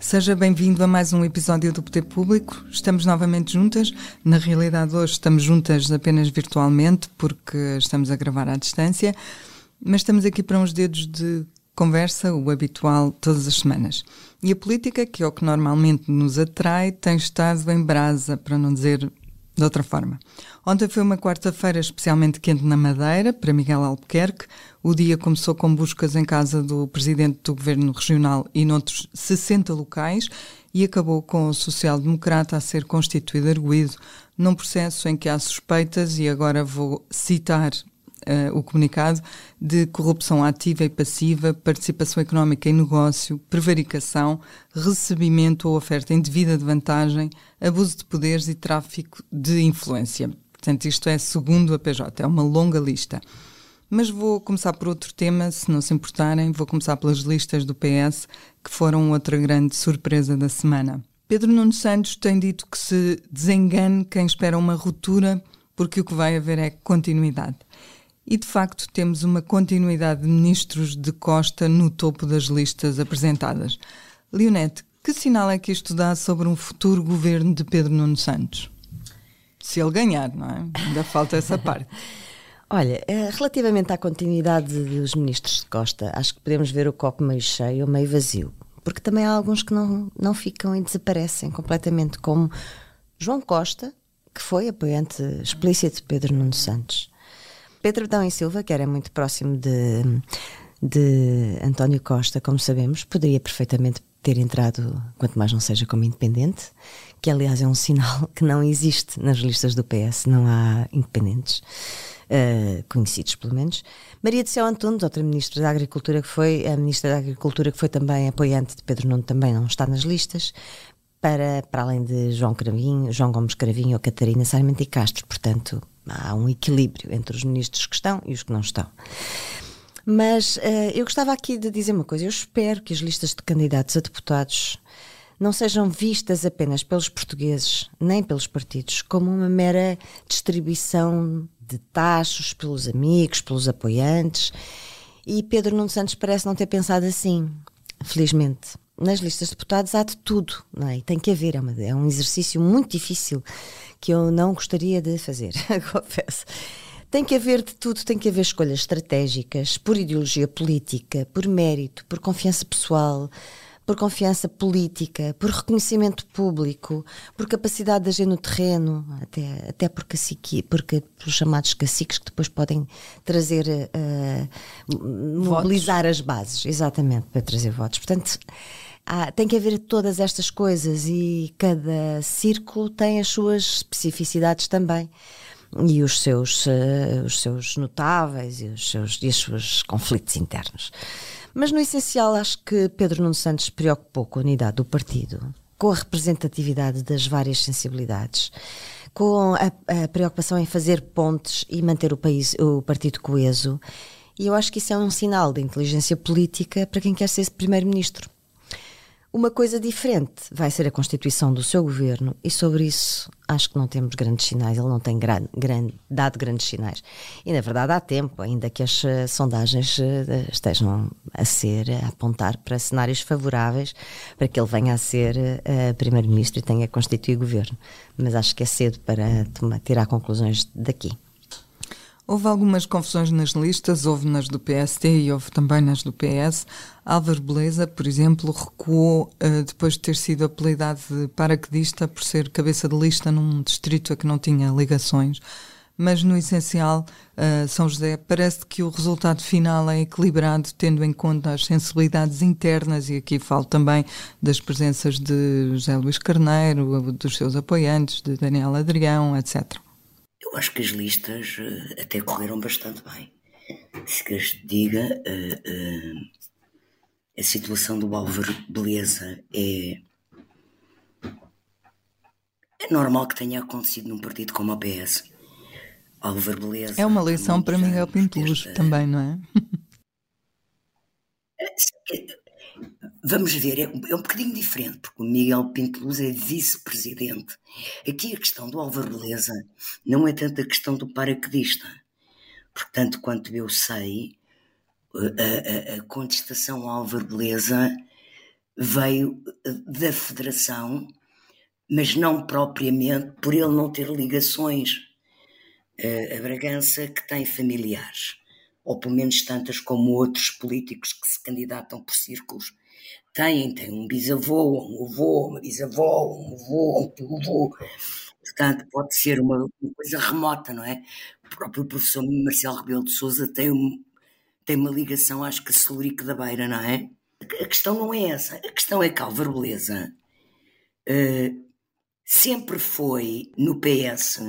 Seja bem-vindo a mais um episódio do Poder Público. Estamos novamente juntas. Na realidade, hoje estamos juntas apenas virtualmente, porque estamos a gravar à distância, mas estamos aqui para uns dedos de conversa, o habitual, todas as semanas. E a política, que é o que normalmente nos atrai, tem estado em brasa, para não dizer de outra forma. Ontem foi uma quarta-feira especialmente quente na Madeira, para Miguel Albuquerque. O dia começou com buscas em casa do presidente do governo regional e noutros 60 locais e acabou com o social-democrata a ser constituído arguído num processo em que há suspeitas, e agora vou citar Uh, o comunicado de corrupção ativa e passiva, participação económica em negócio, prevaricação, recebimento ou oferta indevida de vantagem, abuso de poderes e tráfico de influência. Portanto, isto é segundo a PJ, é uma longa lista. Mas vou começar por outro tema, se não se importarem, vou começar pelas listas do PS, que foram outra grande surpresa da semana. Pedro Nuno Santos tem dito que se desengane quem espera uma ruptura, porque o que vai haver é continuidade. E de facto temos uma continuidade de ministros de Costa no topo das listas apresentadas. Leonete, que sinal é que isto dá sobre um futuro governo de Pedro Nuno Santos? Se ele ganhar, não é? Ainda falta essa parte. Olha, relativamente à continuidade dos ministros de Costa, acho que podemos ver o copo meio cheio ou meio vazio. Porque também há alguns que não, não ficam e desaparecem completamente, como João Costa, que foi apoiante explícito de Pedro Nuno Santos. Pedro Adão e Silva, que era muito próximo de, de António Costa, como sabemos, poderia perfeitamente ter entrado, quanto mais não seja como independente, que aliás é um sinal que não existe nas listas do PS, não há independentes. Uh, conhecidos pelo menos. Maria de Céu Antunes, outra ministra da Agricultura que foi, a ministra da Agricultura que foi também apoiante de Pedro Nuno, também não está nas listas, para, para além de João Cravinho, João Gomes Cravinho ou Catarina Sarmento e Castro, portanto há um equilíbrio entre os ministros que estão e os que não estão. Mas uh, eu gostava aqui de dizer uma coisa, eu espero que as listas de candidatos a deputados não sejam vistas apenas pelos portugueses, nem pelos partidos, como uma mera distribuição de taxos pelos amigos, pelos apoiantes. E Pedro Nuno Santos parece não ter pensado assim, felizmente. Nas listas de deputados há de tudo, não é? E tem que haver, é, uma, é um exercício muito difícil que eu não gostaria de fazer, confesso. Tem que haver de tudo, tem que haver escolhas estratégicas, por ideologia política, por mérito, por confiança pessoal, por confiança política, por reconhecimento público, por capacidade de agir no terreno, até, até por cacique, porque pelos chamados caciques que depois podem trazer, uh, mobilizar as bases, exatamente, para trazer votos. Portanto, há, tem que haver todas estas coisas e cada círculo tem as suas especificidades também e os seus, uh, os seus notáveis e os seus, e os seus conflitos internos. Mas no essencial, acho que Pedro Nuno Santos preocupou com a unidade do partido, com a representatividade das várias sensibilidades, com a, a preocupação em fazer pontes e manter o, país, o partido coeso. E eu acho que isso é um sinal de inteligência política para quem quer ser primeiro-ministro. Uma coisa diferente vai ser a constituição do seu governo e sobre isso acho que não temos grandes sinais, ele não tem gran, gran, dado grandes sinais. E na verdade há tempo, ainda que as uh, sondagens uh, estejam a ser, a apontar para cenários favoráveis para que ele venha a ser uh, primeiro-ministro e tenha constituído governo. Mas acho que é cedo para tomar, tirar conclusões daqui. Houve algumas confusões nas listas, houve nas do PST e houve também nas do PS. Álvaro Beleza, por exemplo, recuou uh, depois de ter sido apelidado de paraquedista por ser cabeça de lista num distrito a que não tinha ligações. Mas no essencial, uh, São José, parece que o resultado final é equilibrado, tendo em conta as sensibilidades internas, e aqui falo também das presenças de José Luís Carneiro, dos seus apoiantes, de Daniel Adrião, etc. Eu acho que as listas uh, até correram bastante bem. Se queres diga, uh, a situação do Álvaro Beleza é. É normal que tenha acontecido num partido como a PS. Álvaro Beleza. É uma lição para Miguel Pinteluz também, não é? Vamos ver, é, é um bocadinho diferente, porque o Miguel Pinteluz é vice-presidente. Aqui a questão do Álvaro Beleza não é tanto a questão do paraquedista. Portanto, quanto eu sei, a, a, a contestação ao Álvaro Beleza veio da Federação, mas não propriamente por ele não ter ligações a Bragança que tem familiares, ou pelo menos tantas como outros políticos que se candidatam por círculos têm, tem um bisavô, um avô, uma bisavó, um avô, um tio-avô. Portanto, pode ser uma, uma, coisa remota, não é? O próprio professor Marcelo Rebelo de Souza tem, um, tem uma ligação, acho que a Celurico da Beira, não é? A questão não é essa. A questão é que Álvaro Beleza uh, sempre foi, no PS,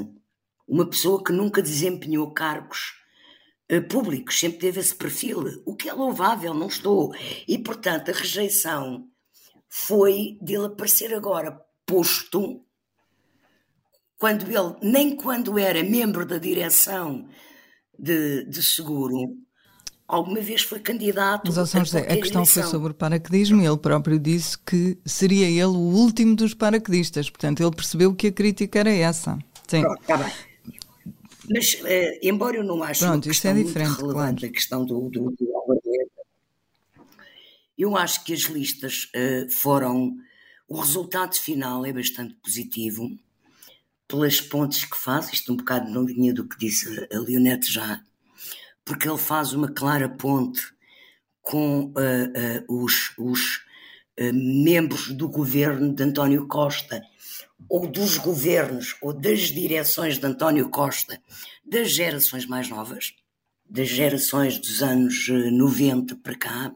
uma pessoa que nunca desempenhou cargos públicos, sempre teve esse perfil, o que é louvável, não estou. E, portanto, a rejeição foi dele aparecer agora posto quando ele, nem quando era membro da direção de, de seguro, alguma vez foi candidato Mas, São José, a questão foi sobre o paraquedismo e ele próprio disse que seria ele o último dos paraquedistas. Portanto, ele percebeu que a crítica era essa. Sim. Pronto, está bem. Mas, uh, embora eu não ache Pronto, isto é diferente, relevante claro. a questão do, do, do eu acho que as listas uh, foram. O resultado final é bastante positivo, pelas pontes que faz, isto um bocado na linha do que disse a Leonete já, porque ele faz uma clara ponte com uh, uh, os, os membros do governo de António Costa ou dos governos ou das direções de António Costa das gerações mais novas, das gerações dos anos 90 para cá,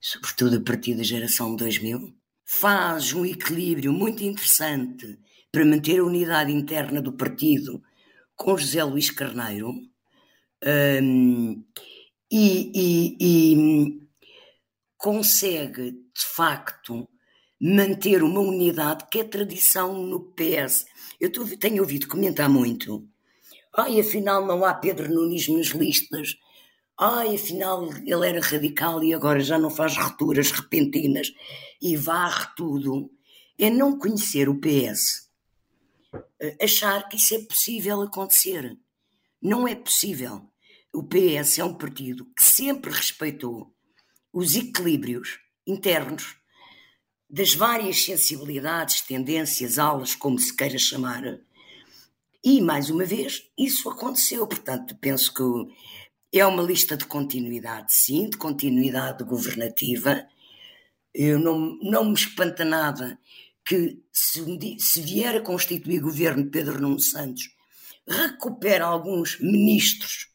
sobretudo a partir da geração 2000, faz um equilíbrio muito interessante para manter a unidade interna do partido com José Luís Carneiro um, e, e, e consegue, de facto, manter uma unidade que é tradição no PS. Eu tenho ouvido comentar muito. Ai, afinal não há Pedro Nunes nas listas. Ai, afinal ele era radical e agora já não faz rupturas repentinas e varre tudo. É não conhecer o PS. Achar que isso é possível acontecer. Não é possível. O PS é um partido que sempre respeitou os equilíbrios internos das várias sensibilidades, tendências, aulas, como se queira chamar. E, mais uma vez, isso aconteceu. Portanto, penso que é uma lista de continuidade, sim, de continuidade governativa. Eu não, não me espanta nada que, se, se vier a constituir governo Pedro Nuno Santos, recupere alguns ministros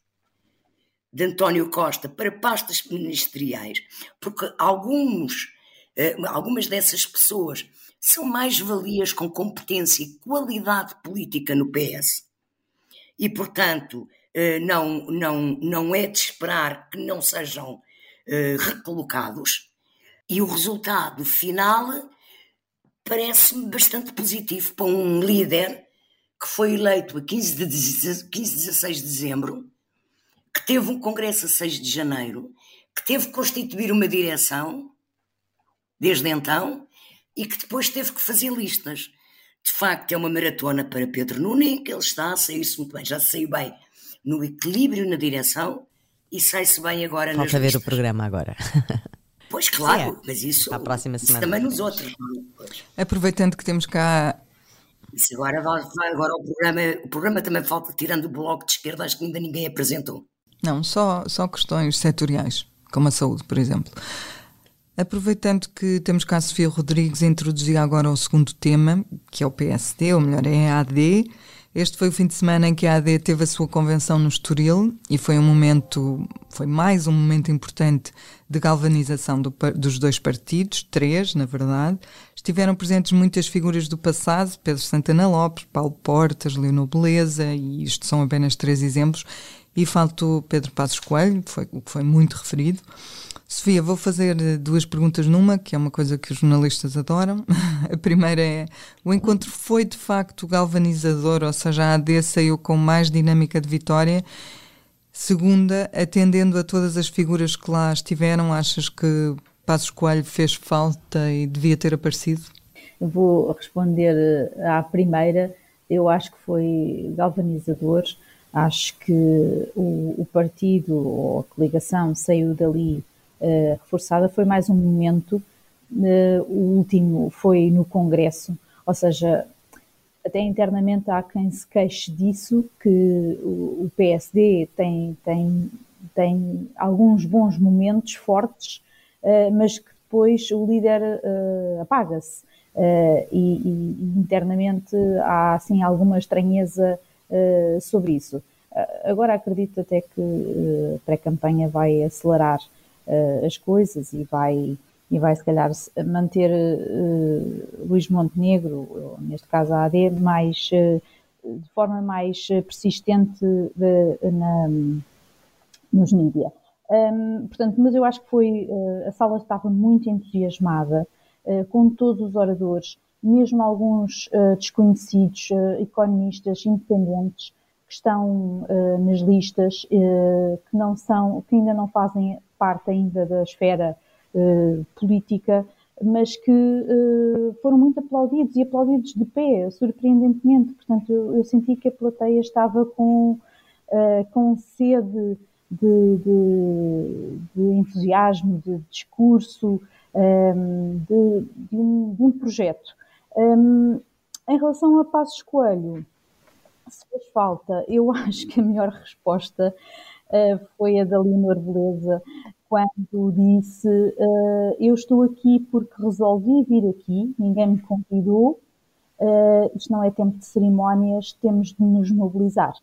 de António Costa para pastas ministeriais, porque alguns algumas dessas pessoas são mais valias com competência e qualidade política no PS. E, portanto, eh, não, não, não é de esperar que não sejam eh, recolocados. E o resultado final parece-me bastante positivo para um líder que foi eleito a 15 de 15, 16 de dezembro, que teve um congresso a 6 de janeiro, que teve que constituir uma direção desde então e que depois teve que fazer listas. De facto, é uma maratona para Pedro Nunes, que ele está a sair-se muito bem, já saiu bem no equilíbrio na direção e sai-se bem agora Falta nas ver listas. o programa agora. Pois claro, Sim, é. mas isso, Para a próxima isso semana. também nos outros. Pois. Aproveitando que temos cá. Isso agora vai, vai agora o programa, o programa também falta, tirando o bloco de esquerda, acho que ainda ninguém apresentou. Não, só, só questões setoriais, como a saúde, por exemplo. Aproveitando que temos cá a Sofia Rodrigues, introduzir agora o segundo tema, que é o PSD, ou melhor, é a AD. Este foi o fim de semana em que a AD teve a sua convenção no Estoril e foi um momento, foi mais um momento importante de galvanização do, dos dois partidos, três, na verdade. estiveram presentes muitas figuras do passado, Pedro Santana Lopes, Paulo Portas, Leonor Beleza, e isto são apenas três exemplos, e faltou Pedro Passos Coelho, foi, o que foi muito referido. Sofia, vou fazer duas perguntas numa, que é uma coisa que os jornalistas adoram. A primeira é: o encontro foi de facto galvanizador, ou seja, a AD saiu com mais dinâmica de vitória? Segunda, atendendo a todas as figuras que lá estiveram, achas que Passos Coelho fez falta e devia ter aparecido? Vou responder eh, à primeira. Eu acho que foi galvanizador. Acho que o, o partido ou a coligação saiu dali uh, reforçada. Foi mais um momento. Uh, o último foi no Congresso, ou seja, até internamente há quem se queixe disso, que o, o PSD tem, tem, tem alguns bons momentos fortes, uh, mas que depois o líder uh, apaga-se. Uh, e, e, internamente há assim alguma estranheza sobre isso. agora acredito até que a pré-campanha vai acelerar as coisas e vai e vai se calhar manter uh, Luís Montenegro, neste caso a AD, mais, uh, de forma mais persistente de, na, nos mídias. Um, portanto, mas eu acho que foi, uh, a sala estava muito entusiasmada com todos os oradores, mesmo alguns desconhecidos, economistas independentes, que estão nas listas, que não são, que ainda não fazem parte ainda da esfera uh, política, mas que uh, foram muito aplaudidos e aplaudidos de pé, surpreendentemente. Portanto, eu, eu senti que a plateia estava com, uh, com sede de, de, de, entusiasmo, de discurso, ehm, de, de, um, de, um, projeto. Um, ehm, em relação a Passos Coelho, se fez falta, eu acho que a melhor resposta uh, foi a da Leonor Beleza, quando disse uh, eu estou aqui porque resolvi vir aqui, ninguém me convidou, uh, isto não é tempo de cerimónias, temos de nos mobilizar.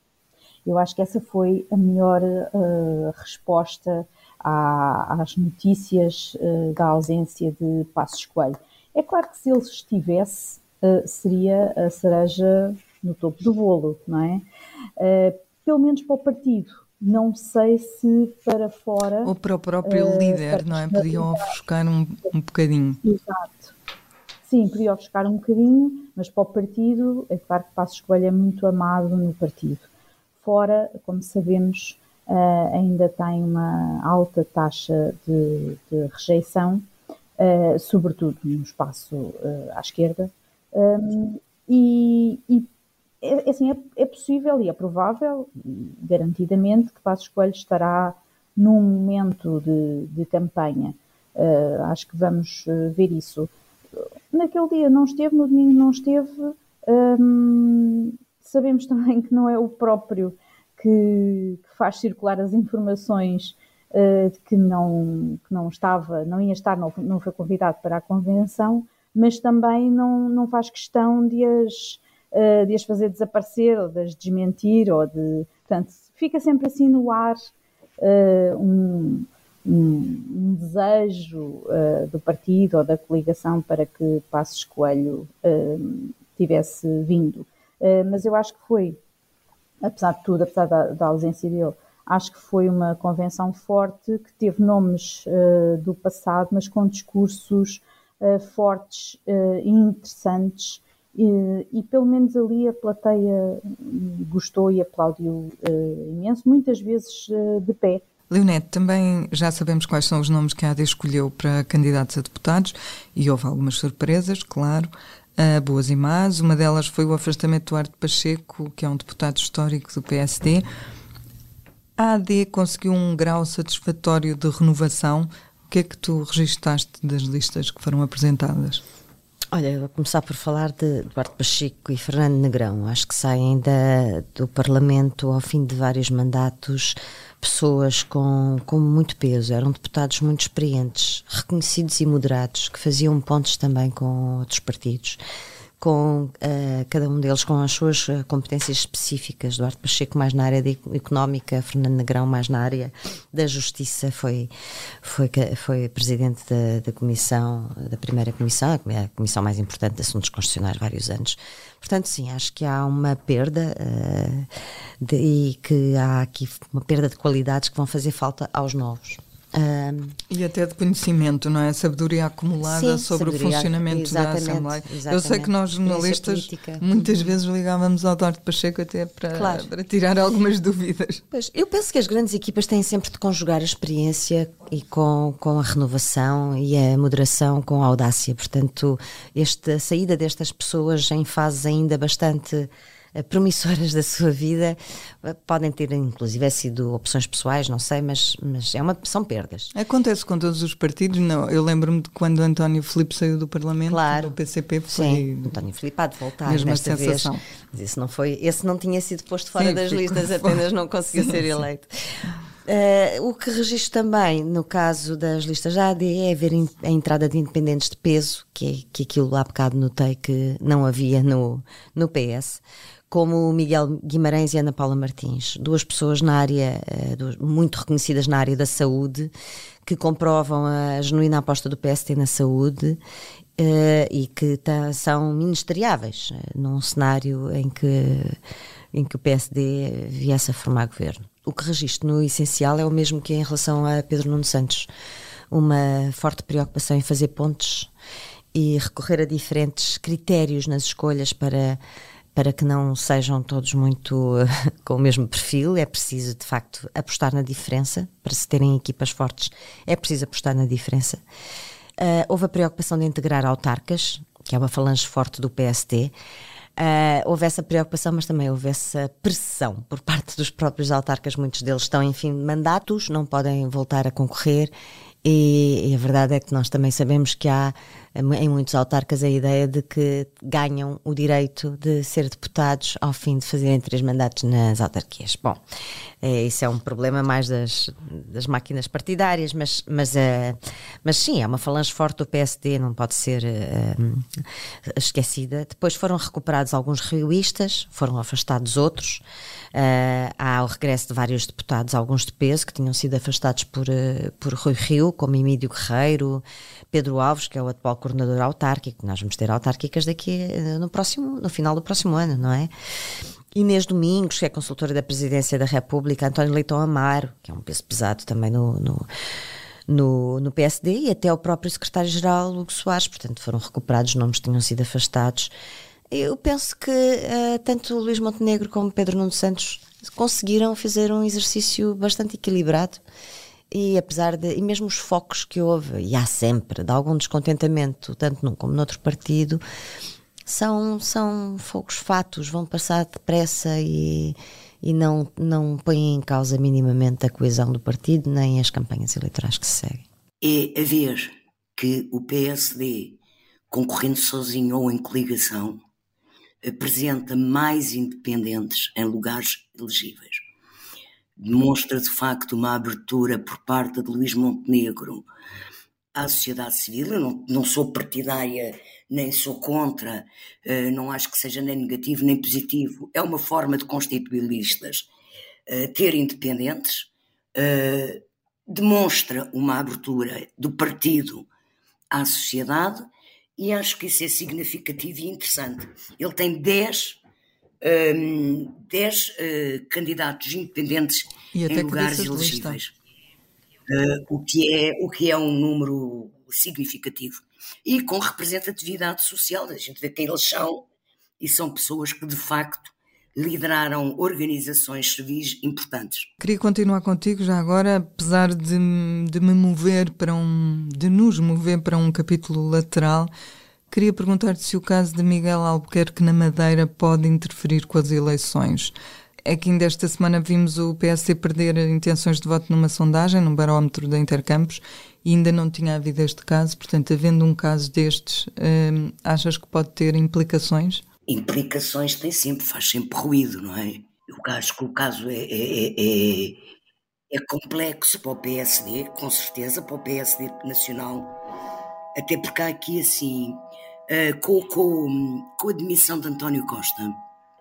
Eu acho que essa foi a melhor uh, resposta à, às notícias da ausência de Passos Coelho. É claro que se ele estivesse, seria a cereja no topo do bolo, não é? pelo menos para o partido não sei se para fora. Ou para o próprio uh, líder, não é? Podiam ofuscar um, um bocadinho. Exato. Sim, podiam ofuscar um bocadinho, mas para o partido, é claro que Passos Coelho é muito amado no partido. Fora, como sabemos, uh, ainda tem uma alta taxa de, de rejeição, uh, sobretudo no espaço à esquerda. Um, e, e é, é, assim, é, é, possível e é provável, garantidamente, que Passos Coelho estará num momento de, de campanha. Uh, acho que vamos uh, ver isso. Naquele dia não esteve, no domingo não esteve. Um, sabemos também que não é o próprio que, que faz circular as informações uh, de que não, que não estava, não ia estar, não, não foi convidado para a convenção, mas também não, não faz questão de as uh, de as fazer desaparecer ou de as desmentir ou de. Portanto, fica sempre assim no ar uh, um, um, um, desejo uh, do partido ou da coligação para que Passos Coelho tivesse vindo. mas eu acho que foi, apesar de tudo, apesar da, da ausência dele, acho que foi uma convenção forte que teve nomes uh, do passado, mas com discursos uh, fortes e interessantes e, e, pelo menos ali a plateia gostou e aplaudiu uh, imenso, muitas vezes uh, de pé. Leonete, também já sabemos quais são os nomes que a AD escolheu para candidatos a deputados e houve algumas surpresas, claro, uh, boas e más. Uma delas foi o afastamento do Duarte Pacheco, que é um deputado histórico do PSD. A AD conseguiu um grau satisfatório de renovação. O que é que tu registaste das listas que foram apresentadas? Olha, vou começar por falar de Eduardo Pacheco e Fernando Negrão. Acho que saem da, do Parlamento ao fim de vários mandatos pessoas com, com muito peso. Eram deputados muito experientes, reconhecidos e moderados, que faziam pontos também com outros partidos. Com uh, cada um deles com as suas uh, competências específicas. Duarte Pacheco mais na área económica, Fernando Negrão mais na área da justiça, foi, foi, foi presidente da, da comissão, da primeira comissão, a comissão mais importante de assuntos constitucionais vários anos. Portanto, sim, acho que há uma perda uh, de, e que há aqui uma perda de qualidades que vão fazer falta aos novos. Um, e até de conhecimento, não é? Sabedoria acumulada sim, sobre sabedoria, o funcionamento da Assembleia. Eu sei que nós, jornalistas, muitas uhum. vezes ligávamos ao Duarte Pacheco até para, claro. para tirar algumas dúvidas. Pois, eu penso que as grandes equipas têm sempre de conjugar a experiência e com, com a renovação e a moderação com a audácia. Portanto, este, a saída destas pessoas em fases ainda bastante promissoras da sua vida, eh, podem ter inclusive sido opções pessoais, não sei, mas, mas é uma, são perdas. Acontece com todos os partidos, não? Eu lembro-me de quando António Filipe saiu do Parlamento, claro. do PCP, foi... Sim, António Filipe há de voltar mesma nesta sensação. vez. Mas esse não, foi, esse não tinha sido posto fora Sim, das listas, apenas não conseguiu ser eleito. Uh, o que registro também, no caso das listas da AD, é ver a entrada de independentes de peso, que, é, que aquilo há bocado notei que não havia no, no PS como Miguel Guimarães e Ana Paula Martins, duas pessoas na área, eh, muito reconhecidas na área da saúde, que comprovam a genuína aposta do PST na saúde uh, e que são ministeriáveis uh, num cenário em que, em que o PSD viesse a formar governo. O que registro no essencial é o mesmo que em relação a Pedro Nuno Santos, uma forte preocupação em fazer pontes e recorrer a diferentes critérios nas escolhas para para que não sejam todos muito com o mesmo perfil, é preciso de facto apostar na diferença. Para se terem equipas fortes, é preciso apostar na diferença. Uh, houve a preocupação de integrar autarcas, que é uma falange forte do PST. Uh, houve essa preocupação, mas também houve essa pressão por parte dos próprios autarcas. Muitos deles estão em fim de mandatos, não podem voltar a concorrer. E, e a verdade é que nós também sabemos que há em muitos autarcas a ideia de que ganham o direito de ser deputados ao fim de fazerem três mandatos nas autarquias. Bom, é, isso é um problema mais das, das máquinas partidárias, mas, mas, uh, mas sim, é uma falange forte do PSD, não pode ser uh, esquecida. Depois foram recuperados alguns rioístas, foram afastados outros. Uh, há o regresso de vários deputados, alguns de peso, que tinham sido afastados por, uh, por Rui Rio, como Emílio Guerreiro, Pedro Alves, que é o atual coordenador autárquico. Nós vamos ter autárquicas daqui uh, no, próximo, no final do próximo ano, não é? Inês Domingos, que é consultora da Presidência da República, António Leitão Amaro, que é um peso pesado também no, no no, no, PSD e até o próprio secretário-geral Hugo Soares, portanto foram recuperados nomes que tinham sido afastados eu penso que uh, tanto Luís Montenegro como Pedro Nuno Santos conseguiram fazer um exercício bastante equilibrado e apesar de, e mesmo os focos que houve, e há sempre, de algum descontentamento, tanto num como noutro partido, são, são fogos fatos, vão passar depressa e, e não, não põem em causa minimamente a coesão do partido, nem as campanhas eleitorais que se seguem. É a ver que o PSD, concorrendo sozinho ou em coligação, apresenta mais independentes em lugares elegíveis. Demonstra de facto uma abertura por parte de Luís Montenegro à sociedade civil. Eu não, não sou partidária, nem sou contra, uh, não acho que seja nem negativo nem positivo. É uma forma de constituir listas. Uh, ter independentes uh, demonstra uma abertura do partido à sociedade e acho que isso é significativo e interessante. Ele tem 10 um, 10 uh, candidatos independentes em lugares elegíveis, uh, o, que é, o que é um número significativo. E com representatividade social, a gente vê quem eles são, e são pessoas que de facto lideraram organizações civis importantes. Queria continuar contigo já agora, apesar de, de me mover para um, de nos mover para um capítulo lateral, queria perguntar-te se o caso de Miguel Albuquerque na Madeira pode interferir com as eleições. É que ainda esta semana vimos o PSD perder intenções de voto numa sondagem, num barómetro da Intercampos, e ainda não tinha havido este caso. Portanto, havendo um caso destes, hum, achas que pode ter implicações? implicações tem sempre, faz sempre ruído, não é? Eu acho que o caso é, é, é, é, é complexo para o PSD, com certeza, para o PSD nacional, até porque há aqui assim uh, com, com, com a demissão de António Costa.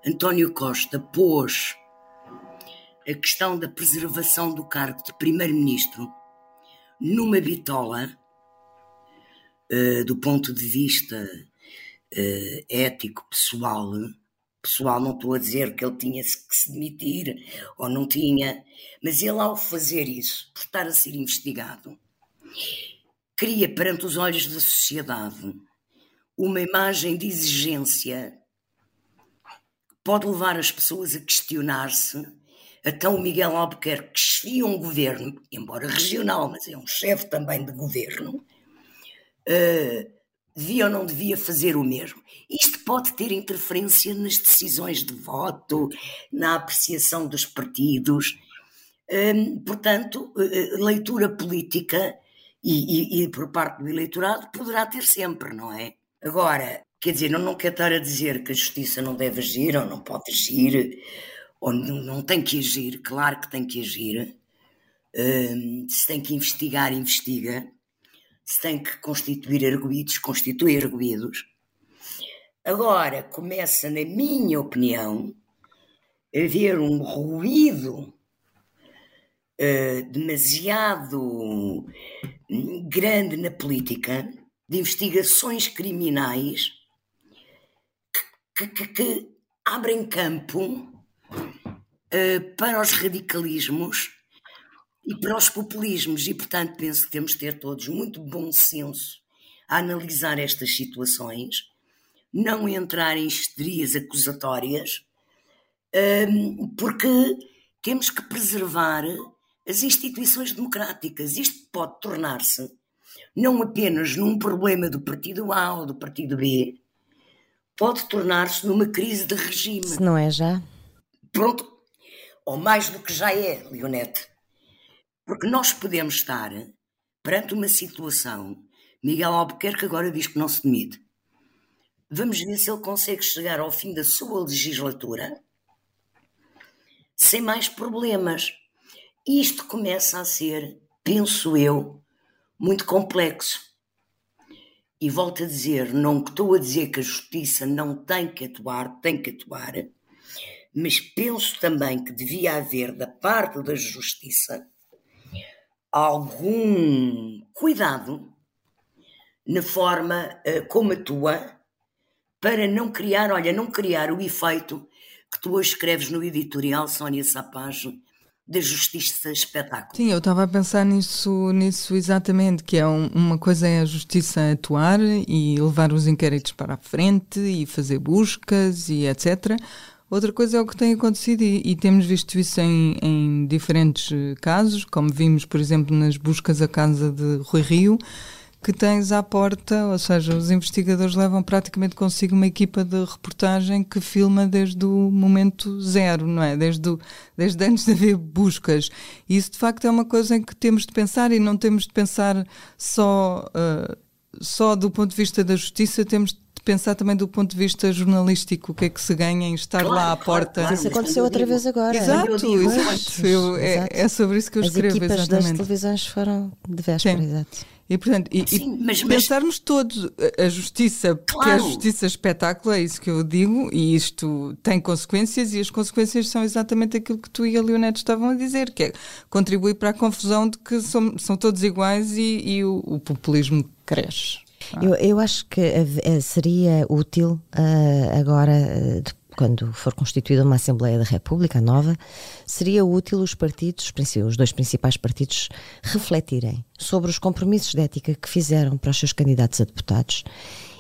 António Costa pôs a questão da preservação do cargo de primeiro-ministro numa bitola, uh, do ponto de vista uh, ético, pessoal, pessoal, não estou a dizer que ele tinha que se demitir ou não tinha, mas ele, ao fazer isso, por estar a ser investigado, cria perante os olhos da sociedade uma imagem de exigência que pode levar as pessoas a questionar-se. Até o Miguel Albuquerque, que chefia um governo, embora regional, mas é um chefe também de governo, uh, devia ou não devia fazer o mesmo. Isto pode ter interferência nas decisões de voto, na apreciação dos partidos. Hum, portanto, eh, eh, leitura política e, e, e, por parte do eleitorado poderá ter sempre, não é? Agora, quer dizer, não, não quero estar a dizer que a justiça não deve agir ou não pode agir ou não, tem que agir, claro que tem que agir. Hum, se tem que investigar, investiga se tem que constituir arguídos, constitui arguídos. Agora começa, na minha opinião, a haver um ruído uh, demasiado grande na política de investigações criminais que, que, que abrem campo uh, para os radicalismos e para os populismos. E, portanto, penso que temos de ter todos muito bom senso a analisar estas situações, não entrar em histerias acusatórias, hum, porque temos que preservar as instituições democráticas. Isto pode tornar-se não apenas num problema do partido A ou do partido B, pode tornar-se numa crise de regime. Se não é já? Pronto. Ou mais do que já é, Leonete. Porque nós podemos estar perante uma situação. Miguel Albuquerque agora diz que não se demite. Vamos ver se ele consegue chegar ao fim da sua legislatura sem mais problemas. Isto começa a ser, penso eu, muito complexo. E volto a dizer, não estou a dizer que a justiça não tem que atuar, tem que atuar, mas penso também que devia haver da parte da justiça algum cuidado na forma uh, como atua para não criar, olha, não criar o efeito que tu hoje escreves no editorial, Sónia Sapaz, da justiça espetáculo. Sim, eu estava a pensar nisso, nisso exatamente, que é um, uma coisa é a justiça atuar e levar os inquéritos para a frente e fazer buscas e etc. Outra coisa é o que tem acontecido e, e temos visto isso em, em, diferentes casos, como vimos, por exemplo, nas buscas à casa de Rui Rio, que tens à porta, ou seja, os investigadores levam praticamente consigo uma equipa de reportagem que filma desde o momento zero, não é? Desde, o, desde antes de haver buscas. E isso, de facto, é uma coisa em que temos de pensar e não temos de pensar só, uh, só do ponto de vista da justiça, temos de pensar também do ponto de vista jornalístico, o que é que se ganha em estar claro, lá à porta. Claro, isso aconteceu outra vez agora. Exato, exato. Eu, é, é, sobre isso que eu As escrevo. As equipas exatamente. das televisões foram de véspera, exato. E, portanto, e, Sim, mas, pensarmos mas... todos a justiça, claro. porque a justiça espetáculo, é isso que eu digo, e isto tem consequências, e as consequências são exatamente aquilo que tu e a Leonete estavam a dizer, que é contribuir para a confusão de que são, são todos iguais e, e o, o populismo cresce. Ah. Eu, eu acho que seria útil uh, agora, uh, quando for constituída uma Assembleia da República nova, seria útil os partidos, os dois principais partidos, refletirem sobre os compromissos de ética que fizeram para os seus candidatos a deputados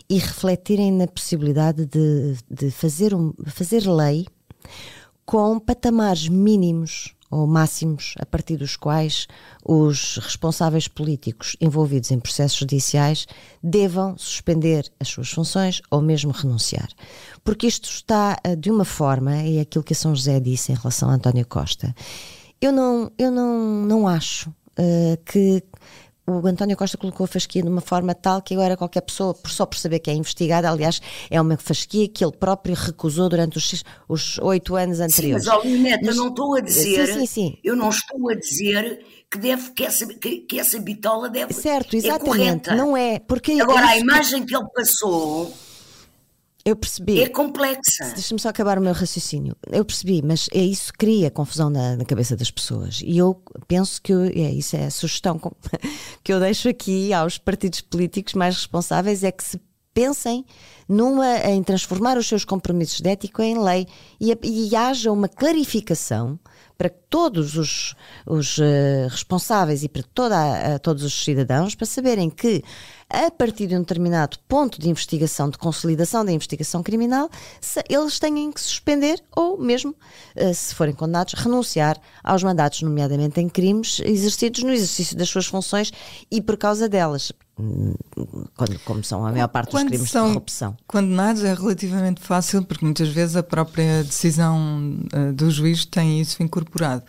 e refletirem na possibilidade de, de fazer, um, fazer lei com patamares mínimos ou máximos a partir dos quais os responsáveis políticos envolvidos em processos judiciais devam suspender as suas funções ou mesmo renunciar. Porque isto está eh, de uma forma, e é aquilo que a São José disse em relação a António Costa, eu não, eu não, não acho uh, que o António Costa colocou a fasquia de uma forma tal que agora qualquer pessoa, por só por saber que é investigada, aliás, é uma fasquia que ele próprio recusou durante os oito anos anteriores. Sim, mas, Neto, eu não estou a dizer, sim, sim, sim. eu não estou a dizer que, deve, que, essa, que, que essa bitola deve Certo, é exatamente, é não é. Porque Agora, é a imagem que ele passou eu percebi. É complexa. Deixa-me só acabar o meu raciocínio. Eu percebi, mas é isso que cria confusão na, na cabeça das pessoas. E eu penso que eu, é isso é a sugestão que eu deixo aqui aos partidos políticos mais responsáveis é que se pensem numa, em transformar os seus compromissos de ética em lei e, e haja uma clarificação para todos os, os uh, responsáveis e para toda a, todos os cidadãos para saberem que a partir de um determinado ponto de investigação, de consolidação da investigação criminal, eles têm que suspender ou mesmo, eh, se forem condenados, renunciar aos mandatos, nomeadamente em crimes exercidos no exercício das suas funções e por causa delas. Hum, quando, como são a maior parte quando dos crimes são de corrupção. Condenados é relativamente fácil, porque muitas vezes a própria decisão uh, do juiz tem isso incorporado.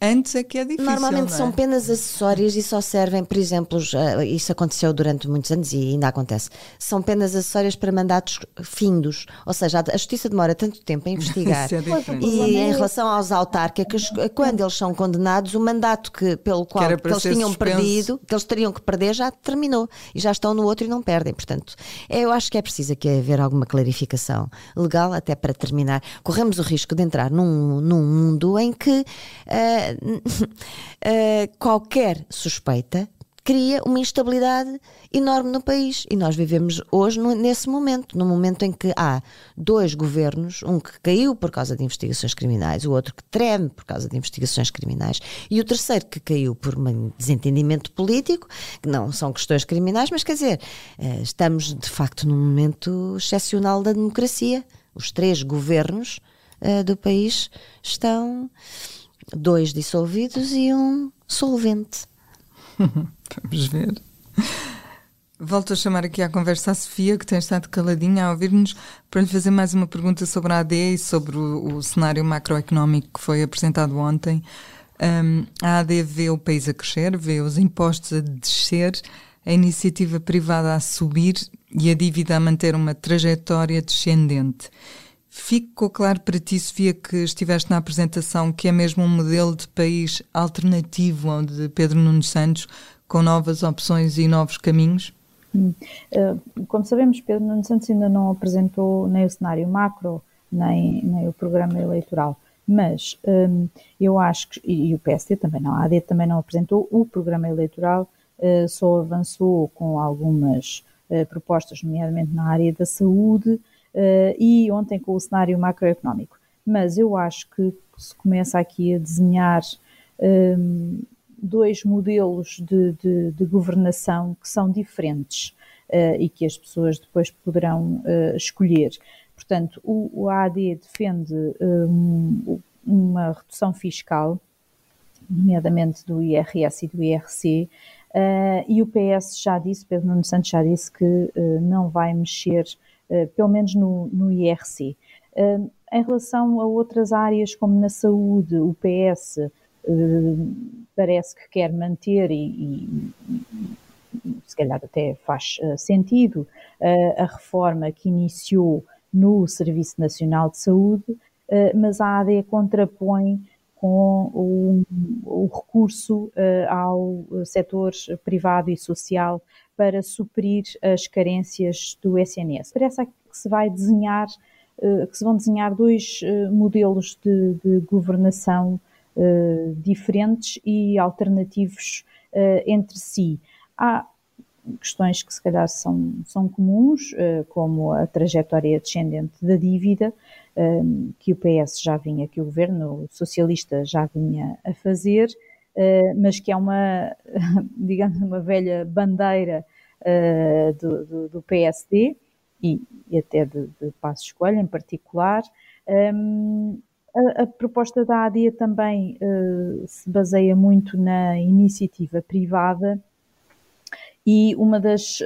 Antes é que é difícil. Normalmente é? são penas acessórias e só servem, por exemplo, isso aconteceu durante muitos anos e ainda acontece. São penas acessórias para mandatos findos. Ou seja, a justiça demora tanto tempo a investigar. é e em relação aos autárquicos, quando eles são condenados, o mandato que, pelo qual que, que eles tinham suspenso. perdido, que eles teriam que perder, já terminou. E já estão no outro e não perdem. Portanto, eu acho que é preciso aqui haver alguma clarificação legal, até para terminar. Corremos o risco de entrar num, num mundo em que. Uh, uh, qualquer suspeita cria uma instabilidade enorme no país. E nós vivemos hoje nesse momento, no momento em que há dois governos, um que caiu por causa de investigações criminais, o outro que treme por causa de investigações criminais, e o terceiro que caiu por um desentendimento político, que não são questões criminais, mas quer dizer, uh, estamos de facto num momento excepcional da democracia. Os três governos uh, do país estão dois dissolvidos e um solvente. Vamos ver. Volto a chamar aqui à conversa a Sofia, que tem estado caladinha a ouvir-nos, para lhe fazer mais uma pergunta sobre a AD e sobre o, o cenário macroeconómico que foi apresentado ontem. Um, a AD vê o país a crescer, vê os impostos a descer, a iniciativa privada a subir e a dívida a manter uma trajetória descendente. Ficou claro para ti, Sofia, que estiveste na apresentação que é mesmo um modelo de país alternativo ao de Pedro Nunes Santos, com novas opções e novos caminhos? Hum. Eh, como sabemos, Pedro Nunes Santos ainda não apresentou nem o cenário macro, nem, nem o programa eleitoral. Mas um, eu acho que, e o PSD também não, a AD também não apresentou o programa eleitoral, uh, só avançou com algumas uh, propostas, nomeadamente na área da saúde, e ontem com o cenário macroeconómico. Mas eu acho que se começa aqui a desenhar um, ehm, dois modelos de, de, de, governação que são diferentes uh, e que as pessoas depois poderão uh, escolher. Portanto, o, o AD defende um, uma redução fiscal, nomeadamente do IRS e do IRC, Uh, e o PS já disse, Pedro Nuno Santos já disse que não vai mexer eh, pelo menos no, no IRC. Eh, em relação a outras áreas, como na saúde, o PS eh, parece que quer manter e, e, se calhar até faz sentido a reforma que iniciou no Serviço Nacional de Saúde, mas a AD contrapõe com o, o recurso ao setor privado e social para suprir as carências do SNS. Parece que se vai desenhar, eh, que se vão desenhar dois eh, modelos de, de governação eh, diferentes e alternativos entre si. Há questões que se calhar são, são comuns, como a trajetória descendente da dívida, que o PS já vinha, que o governo socialista já vinha a fazer, mas que é uma, digamos, uma velha bandeira uh, do, do, do, PSD e, e até de, de Passos Coelho em particular. Um, a, a, proposta da ADIA também uh, se baseia muito na iniciativa privada e uma das,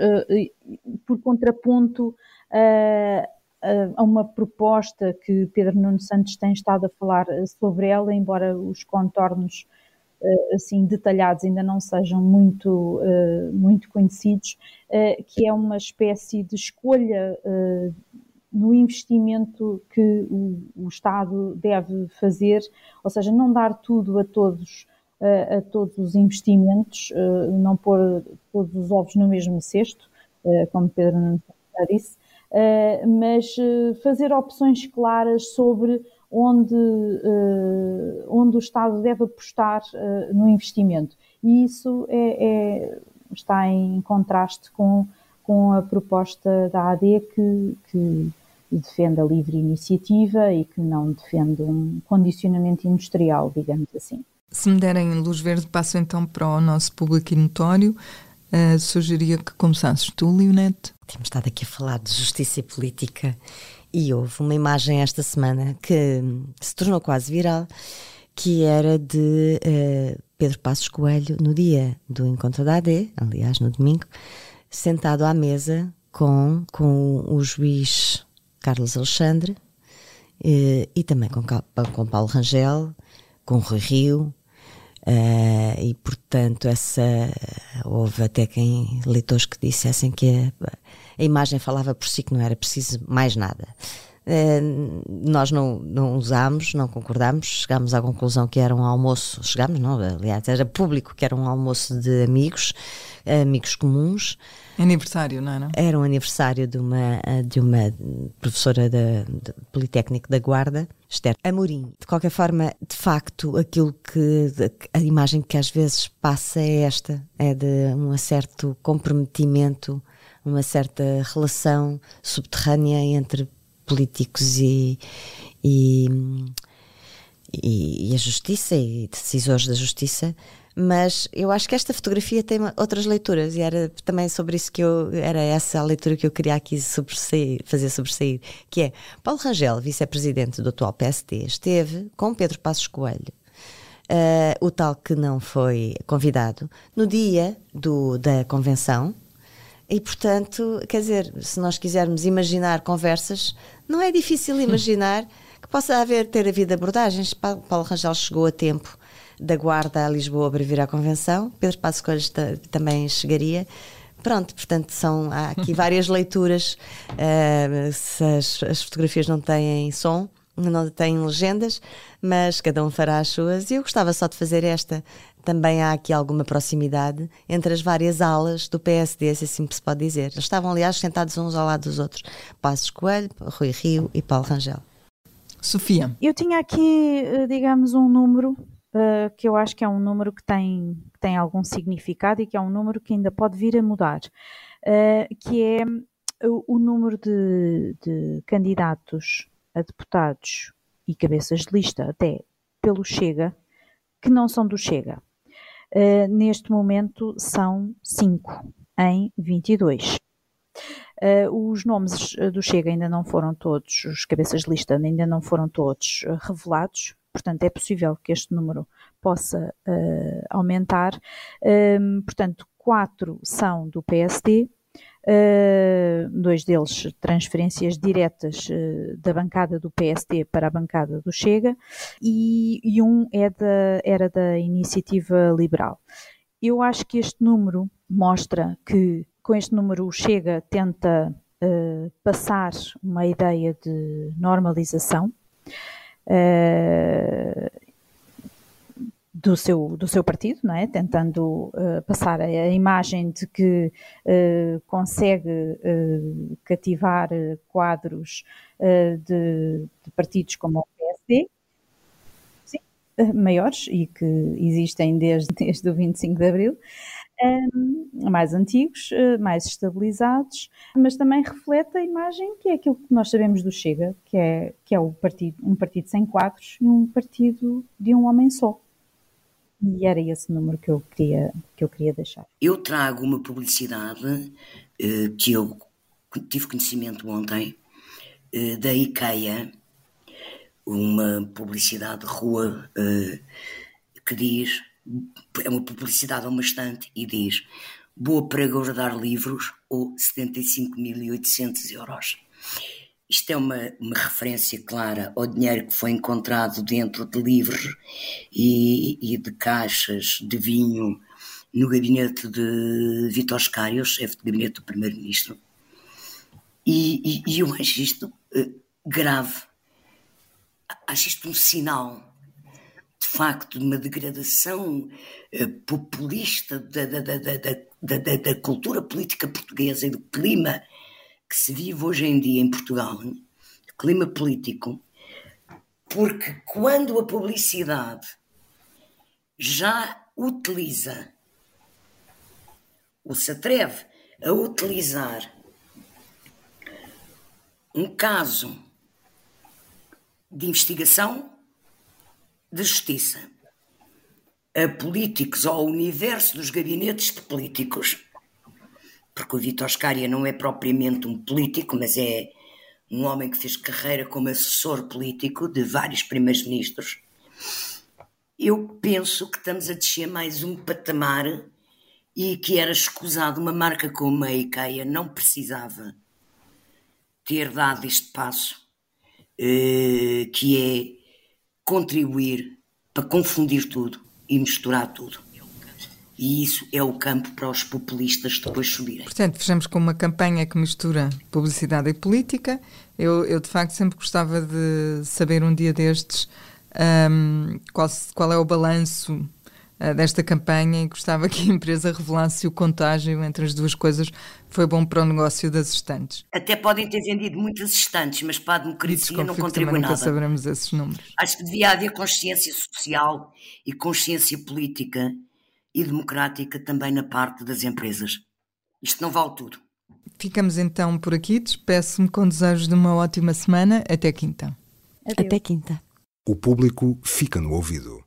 por contraponto, a uma proposta que Pedro Nuno Santos tem estado a falar sobre ela, embora os contornos assim detalhados ainda não sejam muito, muito conhecidos, que é uma espécie de escolha no investimento que o, o, Estado deve fazer, ou seja, não dar tudo a todos, a, a todos os investimentos, não pôr todos os ovos no mesmo cesto, como Pedro disse, mas fazer opções claras sobre onde, onde o Estado deve apostar no investimento. E isso é, é, está em contraste com, com a proposta da AD que, que defende a livre iniciativa e que não defende um condicionamento industrial, digamos assim. Se me derem luz verde, passo então para o nosso público e notório. Uh, sugeria que começasses tu, Leonete. Temos estado aqui a falar de justiça e política e houve uma imagem esta semana que se tornou quase viral, que era de uh, Pedro Passos Coelho no dia do encontro da AD, aliás, no domingo, sentado à mesa com, com o juiz Carlos Alexandre, e, e também com, com Paulo Rangel, com Rui Rio, uh, e portanto essa houve até quem leitores que dissessem que a, a imagem falava por si que não era preciso mais nada. Uh, nós não, não usámos, não concordámos, chegámos à conclusão que era um almoço, chegámos não, aliás, era público que era um almoço de amigos, amigos comuns, Aniversário, não era? É, era um aniversário de uma, de uma professora da, Politécnico da Guarda, Esther Amorim. De qualquer forma, de facto, aquilo que a imagem que às vezes passa é esta, é de um certo comprometimento, uma certa relação subterrânea entre políticos e, e, e, a justiça e decisores da justiça mas eu acho que esta fotografia tem outras leituras e era também sobre isso que eu era essa a leitura que eu queria aqui sobressair, fazer sobressair, que é Paulo Rangel, vice-presidente do atual PSD, esteve com Pedro Passos Coelho, uh, o tal que não foi convidado, no dia do, da convenção. E, portanto, quer dizer, se nós quisermos imaginar conversas, não é difícil imaginar que possa haver, ter havido abordagens. Paulo Rangel chegou a tempo da Guarda a Lisboa para vir à convenção. Pedro Passos Coelho também chegaria. Pronto, portanto, são, há aqui várias leituras. Uh, se as, as, fotografias não têm som, não têm legendas, mas cada um fará as suas. E eu gostava só de fazer esta. Também há aqui alguma proximidade entre as várias alas do PSD, se assim se pode dizer. Eles estavam, aliás, sentados uns ao lado dos outros: Passos Coelho, Rui Rio e Paulo Rangel. Sofia. Eu tinha aqui, eh, digamos, um número uh, que eu acho que é um número que tem, que tem algum significado e que é um número que ainda pode vir a mudar, uh, que é o, o número de, de, candidatos a deputados e cabeças de lista, até pelo Chega, que não são do Chega. Uh, neste momento são 5 em 22. Uh, os nomes do Chega ainda não foram todos, os cabeças de lista ainda não foram todos revelados, portanto é possível que este número possa aumentar. Um, portanto, quatro são do PSD, Uh, dois deles transferências diretas uh, da bancada do PSD para a bancada do Chega e, e um é da, era da Iniciativa Liberal. Eu acho que este número mostra que com este número o Chega tenta uh, passar uma ideia de normalização uh, do seu, do seu partido, não é? tentando uh, passar a, a, imagem de que uh, consegue cativar quadros de, de, partidos como o PSD, sim, maiores e que existem desde, desde o 25 de Abril, mais antigos, mais estabilizados, mas também reflete a imagem que é aquilo que nós sabemos do Chega, que é, que é o partido, um partido sem quadros e um partido de um homem só. E era esse número que eu queria, que eu queria deixar. Eu trago uma publicidade eh, que eu tive conhecimento ontem eh, da IKEA, uma publicidade de rua que diz é uma publicidade a uma estante e diz boa para guardar livros ou 75.800 euros. Isto é uma, uma referência clara ao dinheiro que foi encontrado dentro de livros e, e de caixas de vinho no gabinete de Vitor Scário, chefe de gabinete do Primeiro-Ministro. E, e, e, eu acho isto uh, grave. Acho isto um sinal, de facto, de uma degradação uh, populista da, da, da, da, da cultura política portuguesa e do clima que se vive hoje em dia em Portugal, clima político, porque quando a publicidade já utiliza, ou se atreve a utilizar um caso de investigação de justiça a políticos ou ao universo dos gabinetes de políticos porque o Vitor Scária não é propriamente um político, mas é um homem que fez carreira como assessor político de vários primeiros ministros. Eu penso que estamos a descer mais um patamar e que era escusado uma marca como a IKEA não precisava ter dado este passo, eh, que é contribuir para confundir tudo e misturar tudo e isso é o campo para os populistas depois subirem. Portanto, fechamos com uma campanha que mistura publicidade e política. Eu, eu de facto, sempre gostava de saber um dia destes um, qual, qual é o balanço uh, desta campanha e gostava que a empresa revelasse se o contágio entre as duas coisas foi bom para o negócio das estantes. Até podem ter vendido muitas estantes, mas para a democracia não contribui nada. Nunca saberemos esses números. Acho que devia haver consciência social e consciência política e democrática também na parte das empresas. Isto não vale tudo. Ficamos então por aqui. Despeço-me com desejos de uma ótima semana. Até quinta. Adeus. Até quinta. O público fica no ouvido.